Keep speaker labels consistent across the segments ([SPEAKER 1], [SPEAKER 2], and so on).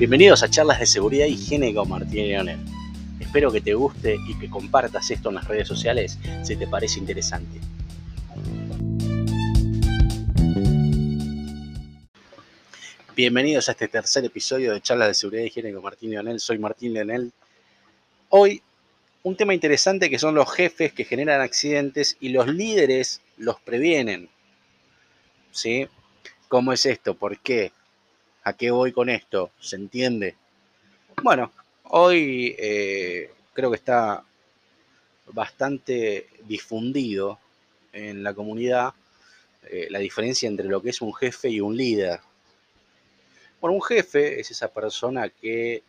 [SPEAKER 1] Bienvenidos a charlas de seguridad e higiene con Martín Leonel. Espero que te guste y que compartas esto en las redes sociales si te parece interesante. Bienvenidos a este tercer episodio de charlas de seguridad e higiene con Martín Leonel. Soy Martín Leonel. Hoy un tema interesante que son los jefes que generan accidentes y los líderes los previenen. ¿Sí? ¿Cómo es esto? ¿Por qué? ¿A qué voy con esto? ¿Se entiende? Bueno, hoy eh, creo que está bastante difundido en la comunidad eh, la diferencia entre lo que es un jefe y un líder. Bueno, un jefe es esa persona que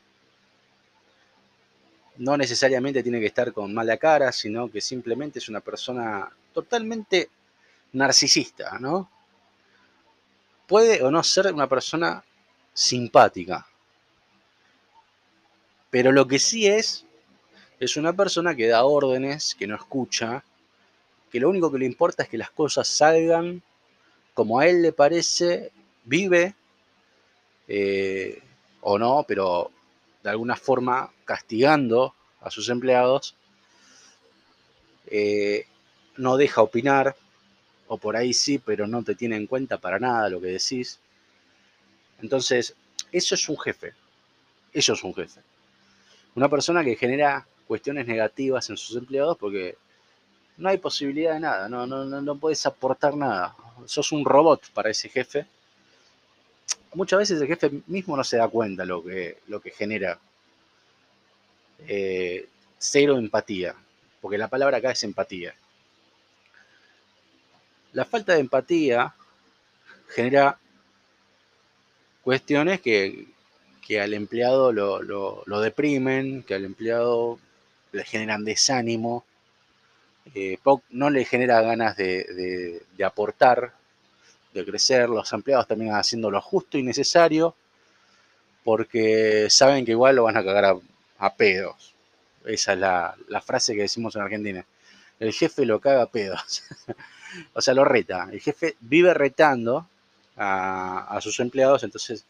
[SPEAKER 1] no necesariamente tiene que estar con mala cara, sino que simplemente es una persona totalmente narcisista, ¿no? Puede o no ser una persona simpática. Pero lo que sí es, es una persona que da órdenes, que no escucha, que lo único que le importa es que las cosas salgan como a él le parece, vive eh, o no, pero de alguna forma castigando a sus empleados, eh, no deja opinar, o por ahí sí, pero no te tiene en cuenta para nada lo que decís. Entonces, eso es un jefe. Eso es un jefe. Una persona que genera cuestiones negativas en sus empleados porque no hay posibilidad de nada, no, no, no, puedes aportar nada. Sos un robot para ese jefe. Muchas veces el jefe mismo no se da cuenta lo que, lo que genera eh, cero empatía, porque la palabra acá es empatía. La falta de empatía genera cuestiones que, al empleado lo, deprimen, que al empleado le generan desánimo, eh, no le genera ganas de, aportar, de crecer, los empleados terminan haciendo lo justo y necesario porque saben que igual lo van a cagar a, pedos. Esa es la, la, frase que decimos en Argentina. El jefe lo caga a pedos. o sea, lo reta. El jefe vive retando a, sus empleados, entonces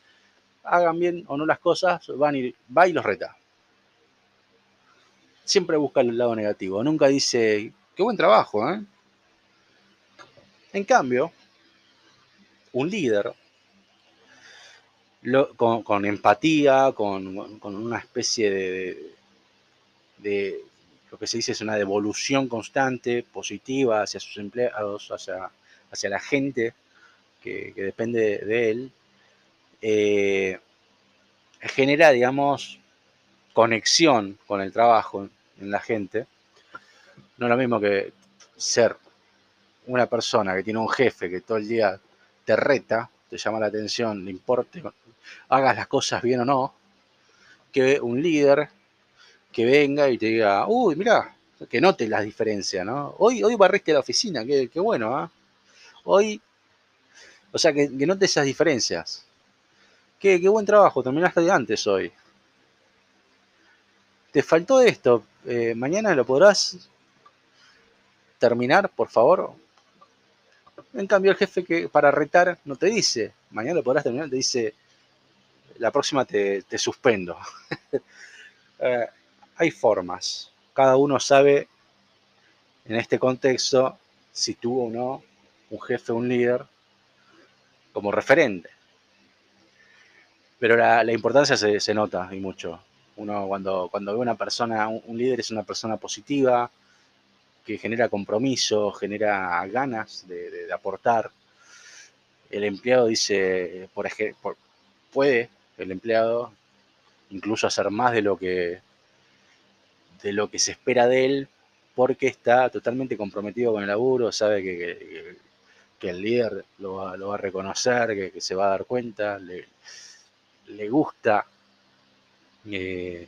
[SPEAKER 1] hagan bien o no las cosas, van y, va y los reta. Siempre busca el lado negativo, nunca dice, qué buen trabajo, ¿eh? En cambio, un líder con, empatía, con, una especie de, de, lo que se dice es una devolución constante, positiva hacia sus empleados, hacia, hacia la gente, que, depende de él, eh, genera, digamos, conexión con el trabajo en la gente. No es lo mismo que ser una persona que tiene un jefe que todo el día te reta, te llama la atención, le importe, hagas las cosas bien o no, que un líder que venga y te diga, uy, mira, que note las diferencias, ¿no? Hoy, hoy barriste la oficina, qué, bueno, ¿ah? Hoy o sea, que, que note esas diferencias. Qué, buen trabajo, terminaste de antes hoy. Te faltó esto. Eh, mañana lo podrás terminar, por favor. En cambio, el jefe que para retar no te dice, mañana lo podrás terminar, te dice, la próxima te, suspendo. Eh, hay formas. Cada uno sabe en este contexto si tuvo o no un jefe, un líder como referente. Pero la, importancia se, nota y mucho. Uno cuando, cuando ve una persona, un, líder es una persona positiva, que genera compromiso, genera ganas de, aportar. El empleado dice, por ejemplo, puede el empleado incluso hacer más de lo que de lo que se espera de él porque está totalmente comprometido con el laburo, sabe que el líder lo va, a reconocer, que, se va a dar cuenta, le, gusta eh,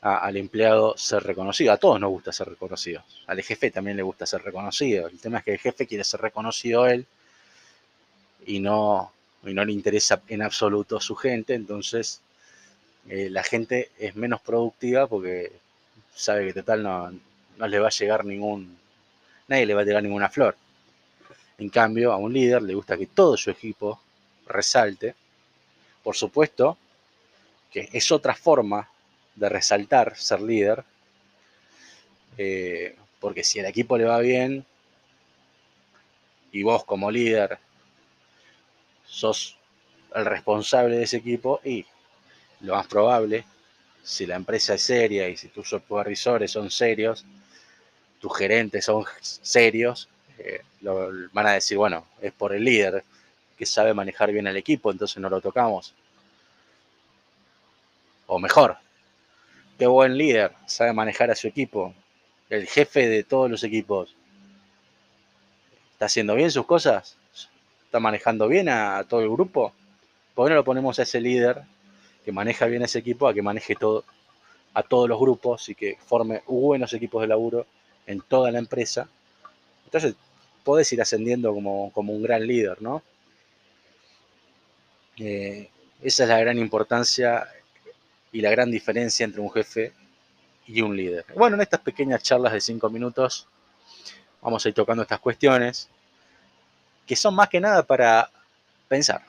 [SPEAKER 1] al empleado ser reconocido. A todos nos gusta ser reconocidos. Al jefe también le gusta ser reconocido. El tema es que el jefe quiere ser reconocido él y no, no le interesa en absoluto su gente, entonces eh, la gente es menos productiva porque sabe que total no, no le va a llegar ningún, nadie le va a llegar ninguna flor. En cambio, a un líder le gusta que todo su equipo resalte, por supuesto, que es otra forma de resaltar ser líder, eh, porque si el equipo le va bien y vos como líder sos el responsable de ese equipo y lo más probable, si la empresa es seria y si tus supervisores son serios, tus gerentes son serios, eh, van a decir, bueno, es por el líder que sabe manejar bien el equipo, entonces no lo tocamos. O mejor, qué buen líder, sabe manejar a su equipo, el jefe de todos los equipos. ¿Está haciendo bien sus cosas? ¿Está manejando bien a, todo el grupo? ¿Por qué no lo ponemos a ese líder que maneja bien ese equipo a que maneje todo, a todos los grupos y que forme buenos equipos de laburo en toda la empresa? Entonces, podés ir ascendiendo como, un gran líder, ¿no? Eh, esa es la gran importancia y la gran diferencia entre un jefe y un líder. Bueno, en estas pequeñas charlas de cinco minutos vamos a ir tocando estas cuestiones que son más que nada para pensar.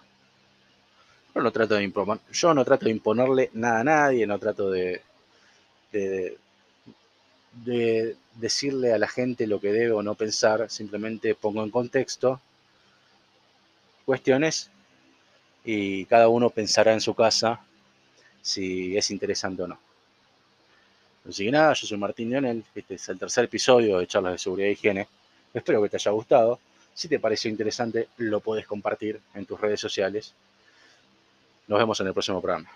[SPEAKER 1] Yo no trato de, yo no trato de imponerle nada a nadie, no trato de, de decirle a la gente lo que debe o no pensar, simplemente pongo en contexto cuestiones y cada uno pensará en su casa si es interesante o no. Así que nada, yo soy Martín Lionel, este es el tercer episodio de Charlas de Seguridad e Higiene. Espero que te haya gustado. Si te pareció interesante, lo puedes compartir en tus redes sociales. Nos vemos en el próximo programa.